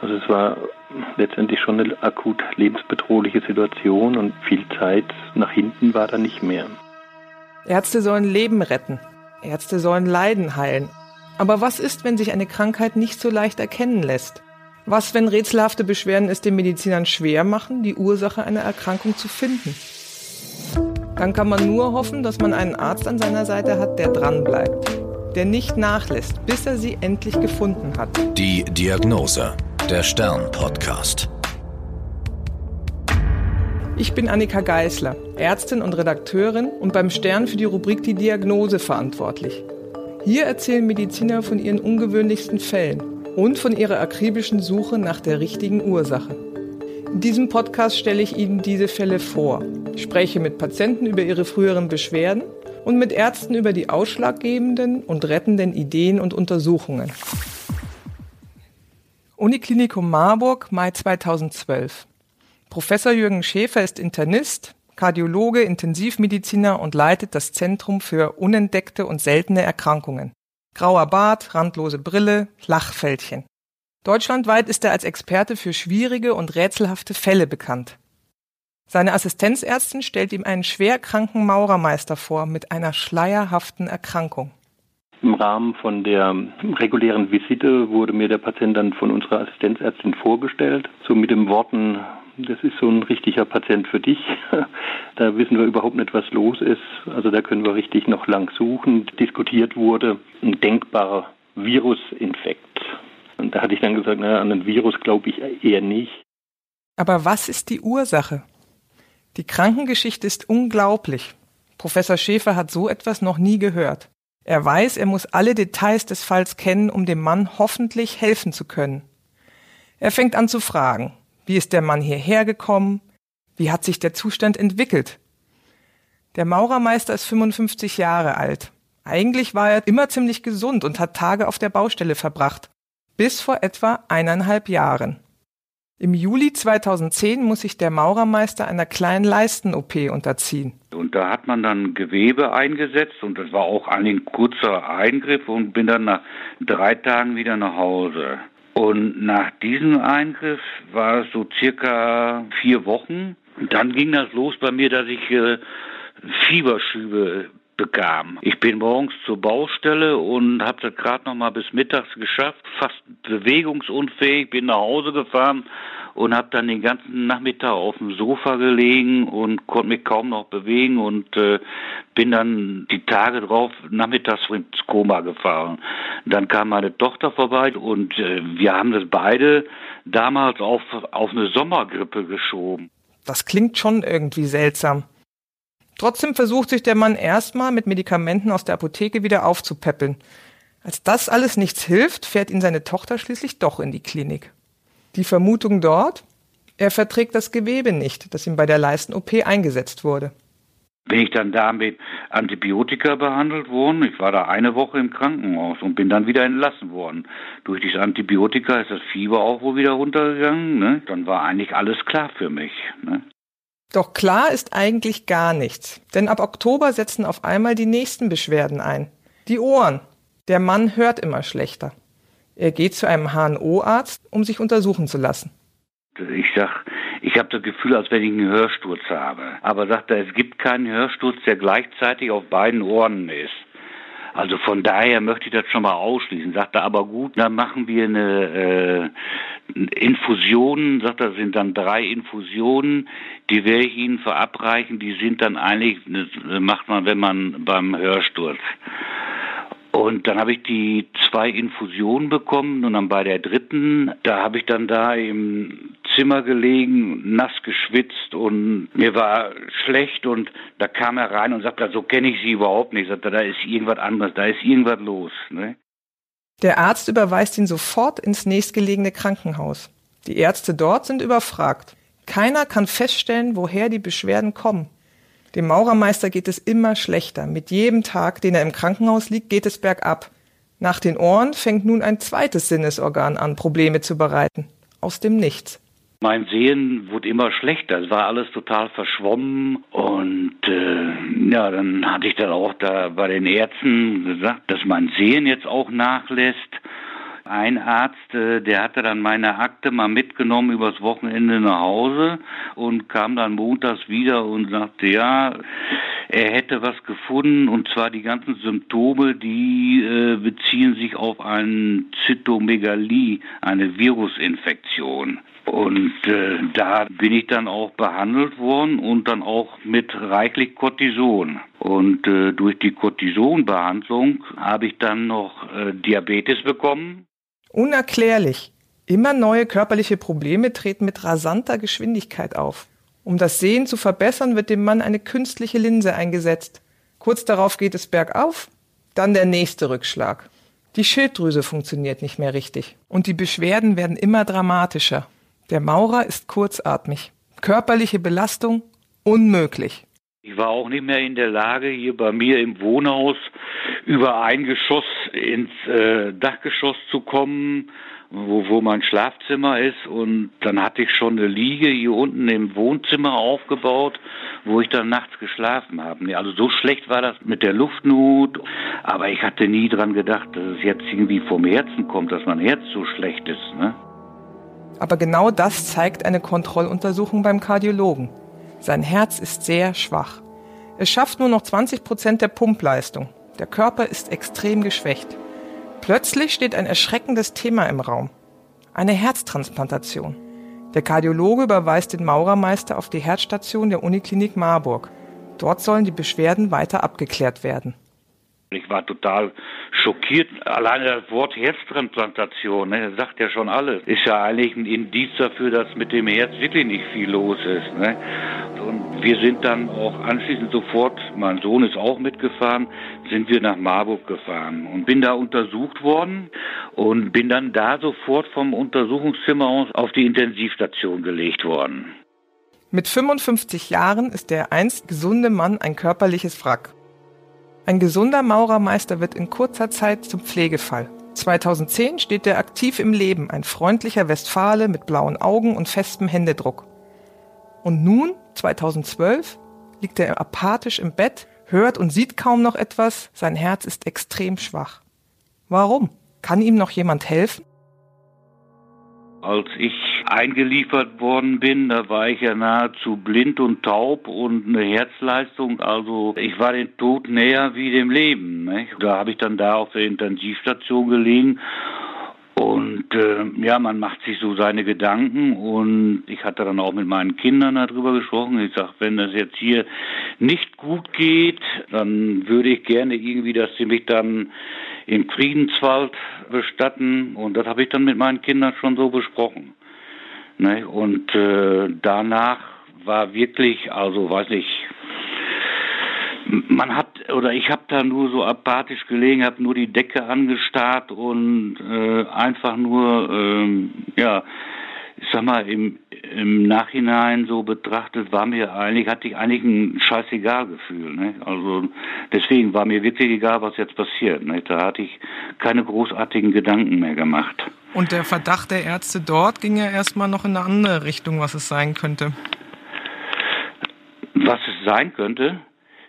Also es war letztendlich schon eine akut lebensbedrohliche Situation und viel Zeit nach hinten war da nicht mehr. Ärzte sollen Leben retten. Ärzte sollen Leiden heilen. Aber was ist, wenn sich eine Krankheit nicht so leicht erkennen lässt? Was, wenn rätselhafte Beschwerden es den Medizinern schwer machen, die Ursache einer Erkrankung zu finden? Dann kann man nur hoffen, dass man einen Arzt an seiner Seite hat, der dranbleibt, der nicht nachlässt, bis er sie endlich gefunden hat. Die Diagnose, der Stern-Podcast. Ich bin Annika Geißler, Ärztin und Redakteurin und beim Stern für die Rubrik Die Diagnose verantwortlich. Hier erzählen Mediziner von ihren ungewöhnlichsten Fällen und von ihrer akribischen Suche nach der richtigen Ursache. In diesem Podcast stelle ich Ihnen diese Fälle vor, spreche mit Patienten über ihre früheren Beschwerden und mit Ärzten über die ausschlaggebenden und rettenden Ideen und Untersuchungen. Uniklinikum Marburg, Mai 2012. Professor Jürgen Schäfer ist Internist, Kardiologe, Intensivmediziner und leitet das Zentrum für unentdeckte und seltene Erkrankungen. Grauer Bart, randlose Brille, Lachfältchen. Deutschlandweit ist er als Experte für schwierige und rätselhafte Fälle bekannt. Seine Assistenzärztin stellt ihm einen schwerkranken Maurermeister vor mit einer schleierhaften Erkrankung. Im Rahmen von der regulären Visite wurde mir der Patient dann von unserer Assistenzärztin vorgestellt, so mit den Worten, das ist so ein richtiger Patient für dich. Da wissen wir überhaupt nicht, was los ist. Also da können wir richtig noch lang suchen. Diskutiert wurde ein denkbarer Virusinfekt. Und da hatte ich dann gesagt, naja, an ein Virus glaube ich eher nicht. Aber was ist die Ursache? Die Krankengeschichte ist unglaublich. Professor Schäfer hat so etwas noch nie gehört. Er weiß, er muss alle Details des Falls kennen, um dem Mann hoffentlich helfen zu können. Er fängt an zu fragen. Wie ist der Mann hierher gekommen? Wie hat sich der Zustand entwickelt? Der Maurermeister ist 55 Jahre alt. Eigentlich war er immer ziemlich gesund und hat Tage auf der Baustelle verbracht. Bis vor etwa eineinhalb Jahren. Im Juli 2010 muss sich der Maurermeister einer kleinen Leisten-OP unterziehen. Und da hat man dann Gewebe eingesetzt und das war auch ein kurzer Eingriff und bin dann nach drei Tagen wieder nach Hause. Und nach diesem Eingriff war es so circa vier Wochen. Und dann ging das los bei mir, dass ich äh, Fieberschübe bekam. Ich bin morgens zur Baustelle und habe das gerade noch mal bis mittags geschafft, fast bewegungsunfähig, bin nach Hause gefahren und habe dann den ganzen Nachmittag auf dem Sofa gelegen und konnte mich kaum noch bewegen und äh, bin dann die Tage drauf nachmittags ins Koma gefahren. Dann kam meine Tochter vorbei und äh, wir haben das beide damals auf, auf eine Sommergrippe geschoben. Das klingt schon irgendwie seltsam. Trotzdem versucht sich der Mann erstmal mit Medikamenten aus der Apotheke wieder aufzupäppeln. Als das alles nichts hilft, fährt ihn seine Tochter schließlich doch in die Klinik. Die Vermutung dort? Er verträgt das Gewebe nicht, das ihm bei der Leisten-OP eingesetzt wurde. Bin ich dann da mit Antibiotika behandelt worden. Ich war da eine Woche im Krankenhaus und bin dann wieder entlassen worden. Durch dieses Antibiotika ist das Fieber auch wohl wieder runtergegangen. Ne? Dann war eigentlich alles klar für mich. Ne? Doch klar ist eigentlich gar nichts. Denn ab Oktober setzen auf einmal die nächsten Beschwerden ein. Die Ohren. Der Mann hört immer schlechter. Er geht zu einem HNO-Arzt, um sich untersuchen zu lassen. Ich sag, ich habe das Gefühl, als wenn ich einen Hörsturz habe. Aber sagt er, es gibt keinen Hörsturz, der gleichzeitig auf beiden Ohren ist. Also von daher möchte ich das schon mal ausschließen. Sagt er, aber gut, dann machen wir eine äh, Infusion, sagt er, sind dann drei Infusionen, die werde ich Ihnen verabreichen, die sind dann eigentlich, das macht man, wenn man beim Hörsturz. Und dann habe ich die zwei Infusionen bekommen und dann bei der dritten, da habe ich dann da im Zimmer gelegen, nass geschwitzt und mir war schlecht und da kam er rein und sagte, so kenne ich sie überhaupt nicht. Sagte, da ist irgendwas anderes, da ist irgendwas los. Ne? Der Arzt überweist ihn sofort ins nächstgelegene Krankenhaus. Die Ärzte dort sind überfragt. Keiner kann feststellen, woher die Beschwerden kommen. Dem Maurermeister geht es immer schlechter. Mit jedem Tag, den er im Krankenhaus liegt, geht es bergab. Nach den Ohren fängt nun ein zweites Sinnesorgan an, Probleme zu bereiten. Aus dem Nichts. Mein Sehen wurde immer schlechter. Es war alles total verschwommen und äh, ja, dann hatte ich dann auch da bei den Ärzten gesagt, dass mein Sehen jetzt auch nachlässt. Ein Arzt, äh, der hatte dann meine Akte mal mitgenommen übers Wochenende nach Hause und kam dann montags wieder und sagte, ja, er hätte was gefunden und zwar die ganzen Symptome, die äh, beziehen sich auf eine Zytomegalie, eine Virusinfektion. Und äh, da bin ich dann auch behandelt worden und dann auch mit reichlich Cortison. Und äh, durch die Cortisonbehandlung habe ich dann noch äh, Diabetes bekommen. Unerklärlich. Immer neue körperliche Probleme treten mit rasanter Geschwindigkeit auf. Um das Sehen zu verbessern, wird dem Mann eine künstliche Linse eingesetzt. Kurz darauf geht es bergauf, dann der nächste Rückschlag. Die Schilddrüse funktioniert nicht mehr richtig und die Beschwerden werden immer dramatischer. Der Maurer ist kurzatmig. Körperliche Belastung unmöglich. Ich war auch nicht mehr in der Lage, hier bei mir im Wohnhaus über ein Geschoss ins äh, Dachgeschoss zu kommen wo, wo mein Schlafzimmer ist. Und dann hatte ich schon eine Liege hier unten im Wohnzimmer aufgebaut, wo ich dann nachts geschlafen habe. Also so schlecht war das mit der Luftnot. Aber ich hatte nie dran gedacht, dass es jetzt irgendwie vom Herzen kommt, dass mein Herz so schlecht ist. Ne? Aber genau das zeigt eine Kontrolluntersuchung beim Kardiologen. Sein Herz ist sehr schwach. Es schafft nur noch 20 Prozent der Pumpleistung. Der Körper ist extrem geschwächt. Plötzlich steht ein erschreckendes Thema im Raum. Eine Herztransplantation. Der Kardiologe überweist den Maurermeister auf die Herzstation der Uniklinik Marburg. Dort sollen die Beschwerden weiter abgeklärt werden. Ich war total schockiert. Alleine das Wort Herztransplantation, ne, das sagt ja schon alles. Ist ja eigentlich ein Indiz dafür, dass mit dem Herz wirklich nicht viel los ist. Ne? Und wir sind dann auch anschließend sofort, mein Sohn ist auch mitgefahren, sind wir nach Marburg gefahren und bin da untersucht worden und bin dann da sofort vom Untersuchungszimmer aus auf die Intensivstation gelegt worden. Mit 55 Jahren ist der einst gesunde Mann ein körperliches Wrack. Ein gesunder Maurermeister wird in kurzer Zeit zum Pflegefall. 2010 steht er aktiv im Leben, ein freundlicher Westfale mit blauen Augen und festem Händedruck. Und nun, 2012, liegt er apathisch im Bett, hört und sieht kaum noch etwas, sein Herz ist extrem schwach. Warum? Kann ihm noch jemand helfen? Als ich eingeliefert worden bin, da war ich ja nahezu blind und taub und eine Herzleistung, also ich war dem Tod näher wie dem Leben. Nicht? Da habe ich dann da auf der Intensivstation gelegen und äh, ja, man macht sich so seine Gedanken und ich hatte dann auch mit meinen Kindern darüber gesprochen. Ich sage, wenn das jetzt hier nicht gut geht, dann würde ich gerne irgendwie, dass sie mich dann im Friedenswald bestatten. Und das habe ich dann mit meinen Kindern schon so besprochen. Ne? Und äh, danach war wirklich, also weiß ich, man hat oder ich habe da nur so apathisch gelegen, habe nur die Decke angestarrt und äh, einfach nur ähm, ja ich sag mal, im, im Nachhinein so betrachtet, war mir eigentlich, hatte ich eigentlich ein scheißegal Gefühl. Ne? Also deswegen war mir wirklich egal, was jetzt passiert. Ne? Da hatte ich keine großartigen Gedanken mehr gemacht. Und der Verdacht der Ärzte dort ging ja erstmal noch in eine andere Richtung, was es sein könnte. Was es sein könnte?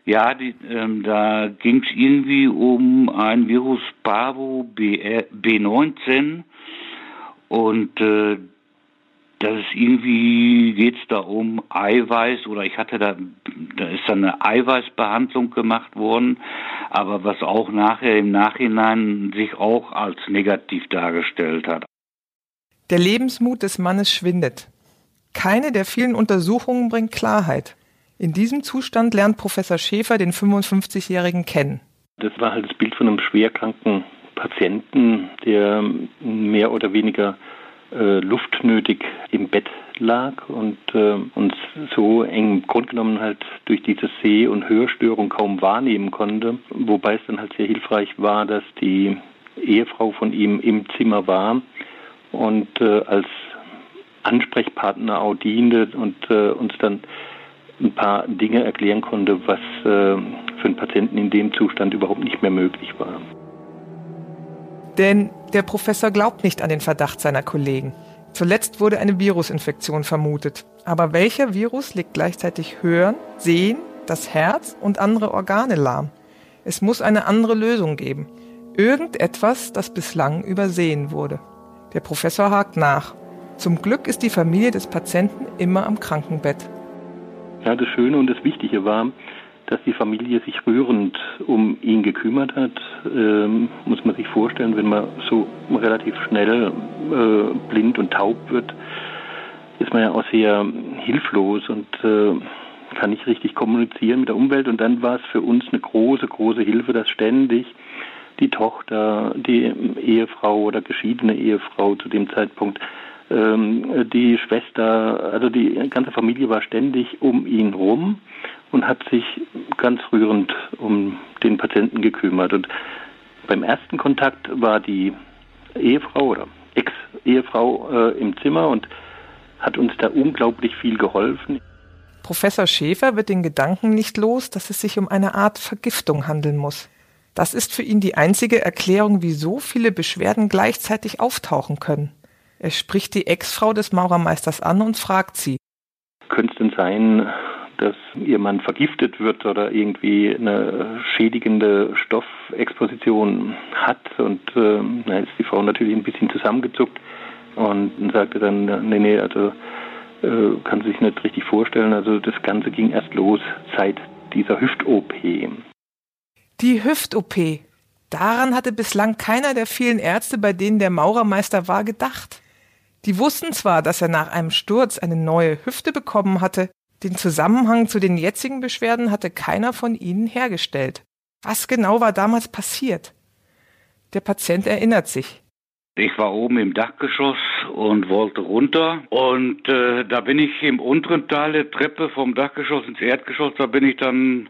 Ja, die, ähm, da ging es irgendwie um ein Virus Pavo B, B19 und äh, dass es irgendwie geht es da um Eiweiß oder ich hatte da, da ist dann eine Eiweißbehandlung gemacht worden, aber was auch nachher im Nachhinein sich auch als negativ dargestellt hat. Der Lebensmut des Mannes schwindet. Keine der vielen Untersuchungen bringt Klarheit. In diesem Zustand lernt Professor Schäfer den 55-Jährigen kennen. Das war halt das Bild von einem schwerkranken Patienten, der mehr oder weniger äh, luftnötig im Bett lag und äh, uns so eng im Grund genommen halt durch diese Seh- und Hörstörung kaum wahrnehmen konnte. Wobei es dann halt sehr hilfreich war, dass die Ehefrau von ihm im Zimmer war und äh, als Ansprechpartner auch diente und äh, uns dann ein paar Dinge erklären konnte, was äh, für einen Patienten in dem Zustand überhaupt nicht mehr möglich war. Denn der Professor glaubt nicht an den Verdacht seiner Kollegen. Zuletzt wurde eine Virusinfektion vermutet. Aber welcher Virus legt gleichzeitig Hören, Sehen, das Herz und andere Organe lahm? Es muss eine andere Lösung geben. Irgendetwas, das bislang übersehen wurde. Der Professor hakt nach. Zum Glück ist die Familie des Patienten immer am Krankenbett. Ja, das Schöne und das Wichtige war, dass die Familie sich rührend um ihn gekümmert hat. Ähm, muss man sich vorstellen, wenn man so relativ schnell äh, blind und taub wird, ist man ja auch sehr hilflos und äh, kann nicht richtig kommunizieren mit der Umwelt. Und dann war es für uns eine große, große Hilfe, dass ständig die Tochter, die Ehefrau oder geschiedene Ehefrau zu dem Zeitpunkt, ähm, die Schwester, also die ganze Familie war ständig um ihn rum und hat sich ganz rührend um den Patienten gekümmert. Und beim ersten Kontakt war die Ehefrau oder Ex-Ehefrau äh, im Zimmer und hat uns da unglaublich viel geholfen. Professor Schäfer wird den Gedanken nicht los, dass es sich um eine Art Vergiftung handeln muss. Das ist für ihn die einzige Erklärung, wie so viele Beschwerden gleichzeitig auftauchen können. Er spricht die Ex-Frau des Maurermeisters an und fragt sie. Könnte es denn sein, dass ihr Mann vergiftet wird oder irgendwie eine schädigende Stoffexposition hat. Und äh, da ist die Frau natürlich ein bisschen zusammengezuckt und sagte dann, nee, nee, also äh, kann sich nicht richtig vorstellen. Also das Ganze ging erst los seit dieser Hüft-OP. Die Hüft-OP. Daran hatte bislang keiner der vielen Ärzte, bei denen der Maurermeister war, gedacht. Die wussten zwar, dass er nach einem Sturz eine neue Hüfte bekommen hatte, den Zusammenhang zu den jetzigen Beschwerden hatte keiner von ihnen hergestellt. Was genau war damals passiert? Der Patient erinnert sich. Ich war oben im Dachgeschoss und wollte runter. Und äh, da bin ich im unteren Teil der Treppe vom Dachgeschoss ins Erdgeschoss, da bin ich dann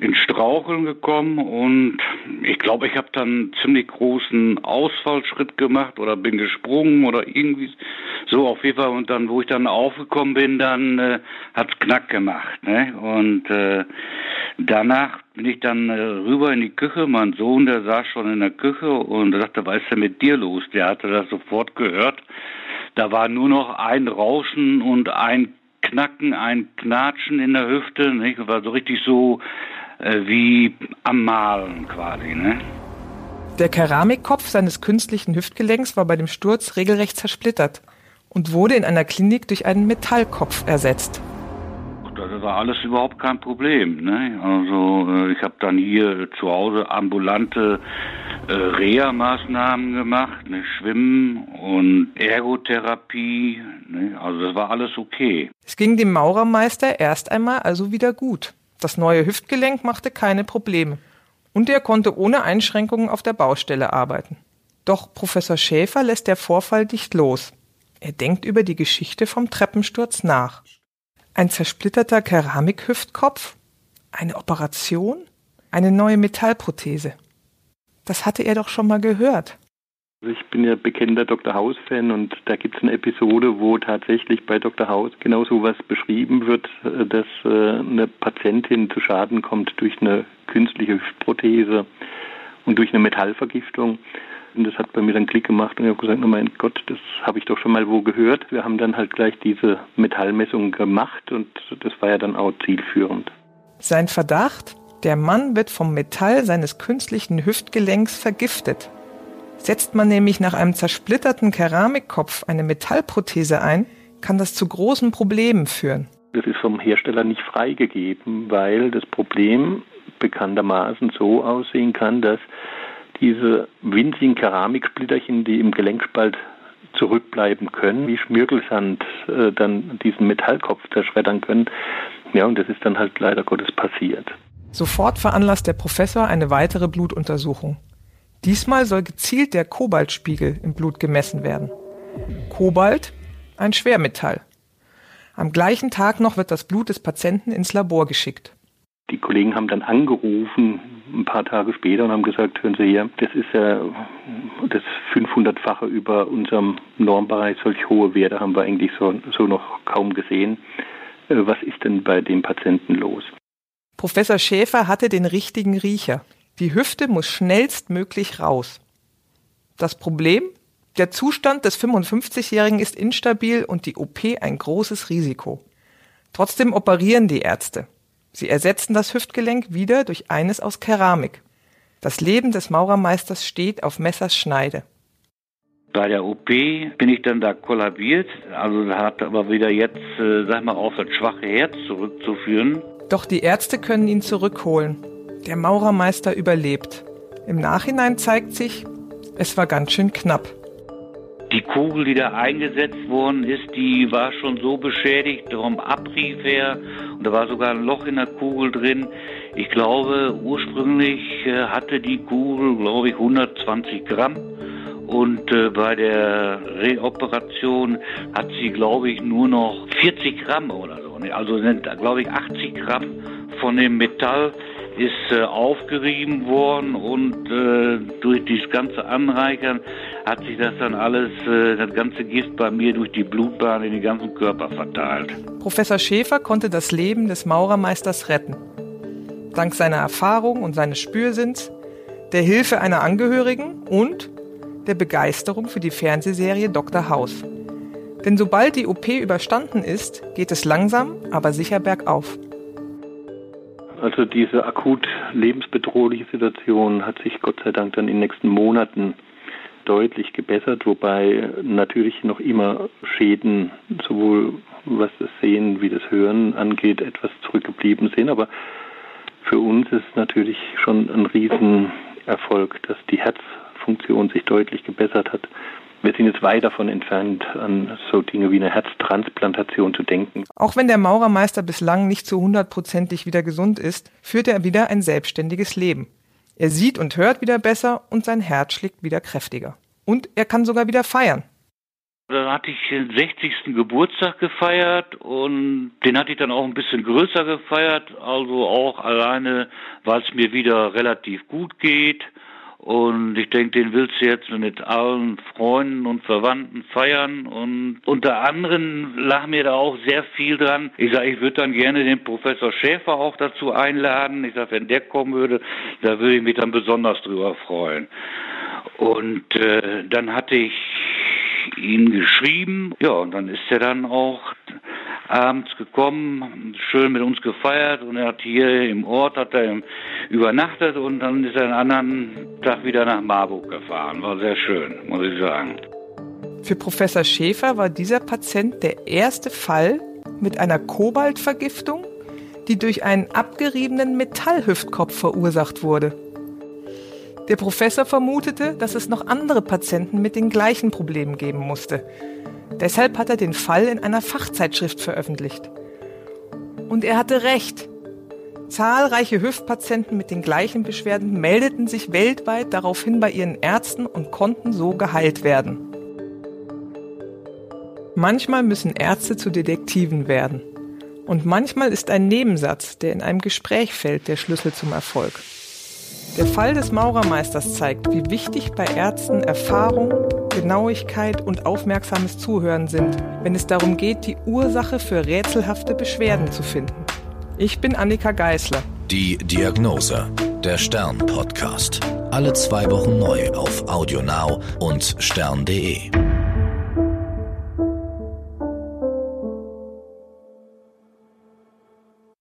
in Straucheln gekommen und ich glaube, ich habe dann einen ziemlich großen Ausfallschritt gemacht oder bin gesprungen oder irgendwie so auf jeden Fall. Und dann, wo ich dann aufgekommen bin, dann äh, hat's knack gemacht. Ne? Und äh, danach bin ich dann äh, rüber in die Küche. Mein Sohn, der saß schon in der Küche und sagte, was ist denn mit dir los? Der hatte das sofort gehört. Da war nur noch ein Rauschen und ein Knacken, ein Knatschen in der Hüfte. Nicht? War so richtig so wie am Malen quasi. Ne? Der Keramikkopf seines künstlichen Hüftgelenks war bei dem Sturz regelrecht zersplittert und wurde in einer Klinik durch einen Metallkopf ersetzt. Das war alles überhaupt kein Problem. Ne? Also äh, ich habe dann hier zu Hause ambulante äh, Reha-Maßnahmen gemacht, ne? Schwimmen und Ergotherapie. Ne? Also das war alles okay. Es ging dem Maurermeister erst einmal also wieder gut. Das neue Hüftgelenk machte keine Probleme und er konnte ohne Einschränkungen auf der Baustelle arbeiten. Doch Professor Schäfer lässt der Vorfall nicht los. Er denkt über die Geschichte vom Treppensturz nach. Ein zersplitterter Keramikhüftkopf? Eine Operation? Eine neue Metallprothese? Das hatte er doch schon mal gehört. Also ich bin ja bekennender Dr. House-Fan und da gibt es eine Episode, wo tatsächlich bei Dr. House genau so was beschrieben wird, äh, dass äh, eine Patientin zu Schaden kommt durch eine künstliche Hüftprothese und durch eine Metallvergiftung. Und das hat bei mir dann Klick gemacht und ich habe gesagt, oh mein Gott, das habe ich doch schon mal wo gehört. Wir haben dann halt gleich diese Metallmessung gemacht und das war ja dann auch zielführend. Sein Verdacht? Der Mann wird vom Metall seines künstlichen Hüftgelenks vergiftet. Setzt man nämlich nach einem zersplitterten Keramikkopf eine Metallprothese ein, kann das zu großen Problemen führen. Das ist vom Hersteller nicht freigegeben, weil das Problem bekanntermaßen so aussehen kann, dass diese winzigen Keramiksplitterchen, die im Gelenkspalt zurückbleiben können, wie Schmirgelsand äh, dann diesen Metallkopf zerschreddern können. Ja, und das ist dann halt leider Gottes passiert. Sofort veranlasst der Professor eine weitere Blutuntersuchung. Diesmal soll gezielt der Kobaltspiegel im Blut gemessen werden. Kobalt, ein Schwermetall. Am gleichen Tag noch wird das Blut des Patienten ins Labor geschickt. Die Kollegen haben dann angerufen, ein paar Tage später, und haben gesagt, hören Sie hier, das ist ja das 500-fache über unserem Normbereich. Solch hohe Werte haben wir eigentlich so, so noch kaum gesehen. Äh, was ist denn bei dem Patienten los? Professor Schäfer hatte den richtigen Riecher. Die Hüfte muss schnellstmöglich raus. Das Problem? Der Zustand des 55-Jährigen ist instabil und die OP ein großes Risiko. Trotzdem operieren die Ärzte. Sie ersetzen das Hüftgelenk wieder durch eines aus Keramik. Das Leben des Maurermeisters steht auf Messers Schneide. Bei der OP bin ich dann da kollabiert, also hat aber wieder jetzt, äh, sag mal, auf das schwache Herz zurückzuführen. Doch die Ärzte können ihn zurückholen. Der Maurermeister überlebt. Im Nachhinein zeigt sich, es war ganz schön knapp. Die Kugel, die da eingesetzt worden ist, die war schon so beschädigt, darum abrief er und da war sogar ein Loch in der Kugel drin. Ich glaube, ursprünglich äh, hatte die Kugel, glaube ich, 120 Gramm und äh, bei der Reoperation hat sie, glaube ich, nur noch 40 Gramm oder so. Also sind, glaube ich, 80 Gramm von dem Metall ist äh, aufgerieben worden und äh, durch dieses ganze Anreichern hat sich das dann alles, äh, das ganze Gift bei mir durch die Blutbahn in den ganzen Körper verteilt. Professor Schäfer konnte das Leben des Maurermeisters retten. Dank seiner Erfahrung und seines Spürsinns, der Hilfe einer Angehörigen und der Begeisterung für die Fernsehserie Dr. House. Denn sobald die OP überstanden ist, geht es langsam, aber sicher bergauf. Also diese akut lebensbedrohliche Situation hat sich Gott sei Dank dann in den nächsten Monaten deutlich gebessert, wobei natürlich noch immer Schäden sowohl was das Sehen wie das Hören angeht etwas zurückgeblieben sind. Aber für uns ist natürlich schon ein Riesenerfolg, dass die Herzfunktion sich deutlich gebessert hat wir sind jetzt weit davon entfernt, an so Dinge wie eine Herztransplantation zu denken. Auch wenn der Maurermeister bislang nicht zu hundertprozentig wieder gesund ist, führt er wieder ein selbstständiges Leben. Er sieht und hört wieder besser und sein Herz schlägt wieder kräftiger. Und er kann sogar wieder feiern. Da hatte ich den 60. Geburtstag gefeiert und den hatte ich dann auch ein bisschen größer gefeiert, also auch alleine, weil es mir wieder relativ gut geht. Und ich denke, den willst du jetzt mit allen Freunden und Verwandten feiern. Und unter anderem lag mir da auch sehr viel dran. Ich sage, ich würde dann gerne den Professor Schäfer auch dazu einladen. Ich sage, wenn der kommen würde, da würde ich mich dann besonders drüber freuen. Und äh, dann hatte ich ihn geschrieben. Ja, und dann ist er dann auch abends gekommen, schön mit uns gefeiert und er hat hier im Ort hat er übernachtet und dann ist er einen anderen Tag wieder nach Marburg gefahren. War sehr schön, muss ich sagen. Für Professor Schäfer war dieser Patient der erste Fall mit einer Kobaltvergiftung, die durch einen abgeriebenen Metallhüftkopf verursacht wurde. Der Professor vermutete, dass es noch andere Patienten mit den gleichen Problemen geben musste. Deshalb hat er den Fall in einer Fachzeitschrift veröffentlicht. Und er hatte recht. Zahlreiche Hüftpatienten mit den gleichen Beschwerden meldeten sich weltweit daraufhin bei ihren Ärzten und konnten so geheilt werden. Manchmal müssen Ärzte zu Detektiven werden. Und manchmal ist ein Nebensatz, der in einem Gespräch fällt, der Schlüssel zum Erfolg. Der Fall des Maurermeisters zeigt, wie wichtig bei Ärzten Erfahrung, Genauigkeit und aufmerksames Zuhören sind, wenn es darum geht, die Ursache für rätselhafte Beschwerden zu finden. Ich bin Annika Geißler. Die Diagnose, der Stern-Podcast. Alle zwei Wochen neu auf AudioNow und stern.de.